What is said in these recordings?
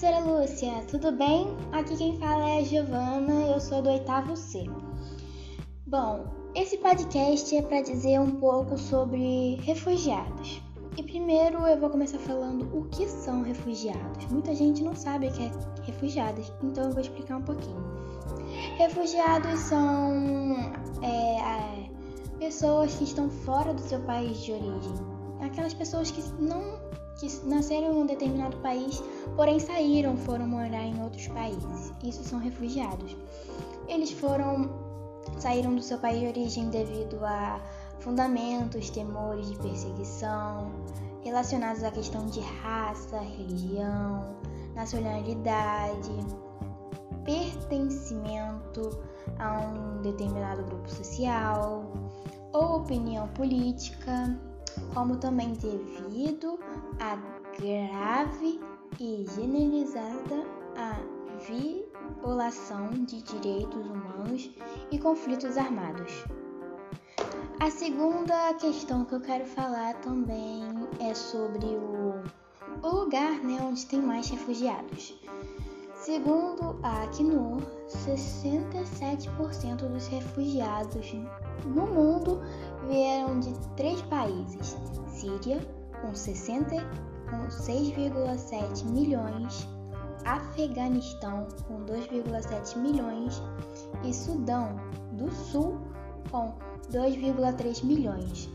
professora Lúcia, tudo bem? Aqui quem fala é a Giovana, eu sou do oitavo C. Bom, esse podcast é para dizer um pouco sobre refugiados. E primeiro eu vou começar falando o que são refugiados. Muita gente não sabe o que é refugiados, então eu vou explicar um pouquinho. Refugiados são é, pessoas que estão fora do seu país de origem. Aquelas pessoas que não que nasceram em um determinado país, porém saíram, foram morar em outros países. Isso são refugiados. Eles foram saíram do seu país de origem devido a fundamentos, temores de perseguição relacionados à questão de raça, religião, nacionalidade, pertencimento a um determinado grupo social ou opinião política como também devido à grave e generalizada a violação de direitos humanos e conflitos armados. A segunda questão que eu quero falar também é sobre o, o lugar né, onde tem mais refugiados. Segundo a Acnur, 67% dos refugiados no mundo vieram de três países: Síria, com 60 com 6,7 milhões, Afeganistão, com 2,7 milhões, e Sudão do Sul, com 2,3 milhões.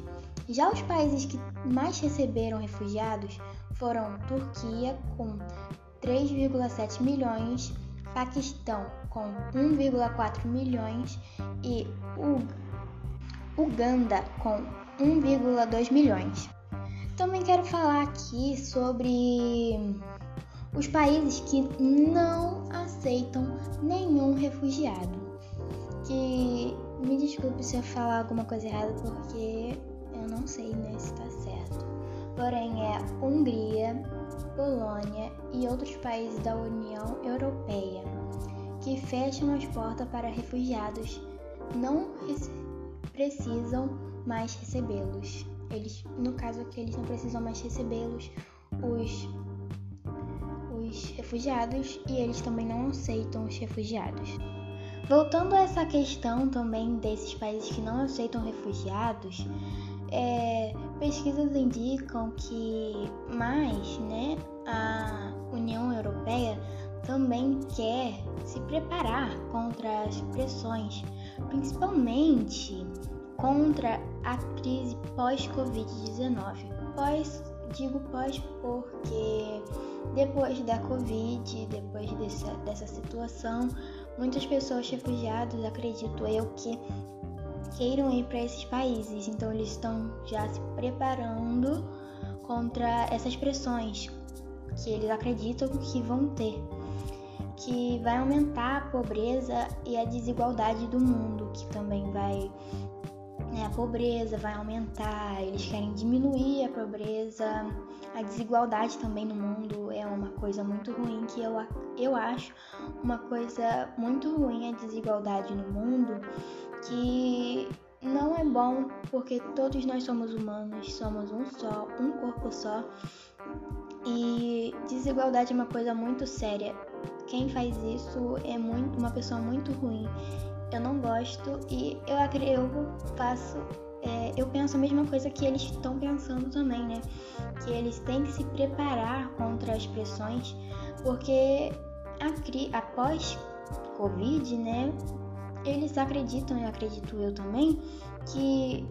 Já os países que mais receberam refugiados foram Turquia, com 3,7 milhões, Paquistão, com 1,4 milhões e Uganda, com 1,2 milhões. Também quero falar aqui sobre os países que não aceitam nenhum refugiado. Que me desculpe se eu falar alguma coisa errada porque eu não sei né, se está certo. Porém é Hungria, Polônia e outros países da União Europeia que fecham as portas para refugiados não precisam mais recebê-los. Eles, no caso aqui, eles não precisam mais recebê-los, os, os refugiados, e eles também não aceitam os refugiados. Voltando a essa questão também desses países que não aceitam refugiados, é, pesquisas indicam que mais né, a União Europeia também quer se preparar contra as pressões, principalmente contra a crise pós-Covid-19. Pós, digo pós porque depois da Covid, depois dessa, dessa situação, muitas pessoas refugiadas, acredito eu, que queiram ir para esses países. Então eles estão já se preparando contra essas pressões que eles acreditam que vão ter, que vai aumentar a pobreza e a desigualdade do mundo, que também vai pobreza vai aumentar, eles querem diminuir a pobreza, a desigualdade também no mundo é uma coisa muito ruim que eu, eu acho uma coisa muito ruim a desigualdade no mundo que não é bom porque todos nós somos humanos, somos um só, um corpo só. E desigualdade é uma coisa muito séria. Quem faz isso é muito uma pessoa muito ruim. Eu não gosto e eu eu faço é, eu penso a mesma coisa que eles estão pensando também, né? Que eles têm que se preparar contra as pressões, porque a, após Covid, né? eles acreditam, e acredito eu também, que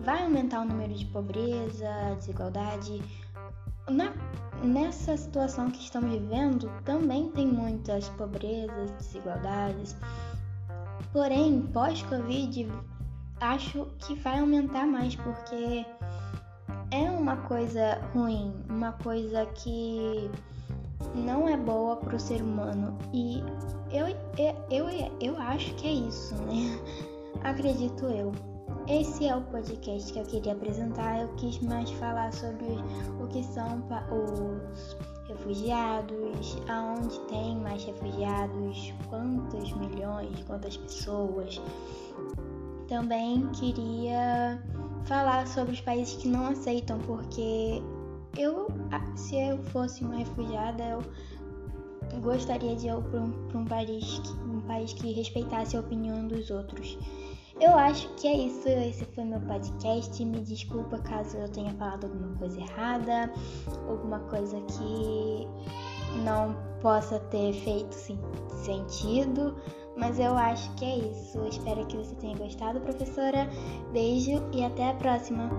vai aumentar o número de pobreza, desigualdade. Na, nessa situação que estamos vivendo, também tem muitas pobrezas, desigualdades. Porém, pós-Covid, acho que vai aumentar mais porque é uma coisa ruim, uma coisa que não é boa para o ser humano. E eu, eu, eu, eu acho que é isso, né? Acredito eu. Esse é o podcast que eu queria apresentar. Eu quis mais falar sobre o que são os refugiados, aonde tem mais refugiados, quantos milhões, quantas pessoas. Também queria falar sobre os países que não aceitam, porque eu, se eu fosse uma refugiada, eu gostaria de ir para um, um, país, um país que respeitasse a opinião dos outros. Eu acho que é isso. Esse foi meu podcast. Me desculpa caso eu tenha falado alguma coisa errada, alguma coisa que não possa ter feito sentido, mas eu acho que é isso. Espero que você tenha gostado, professora. Beijo e até a próxima.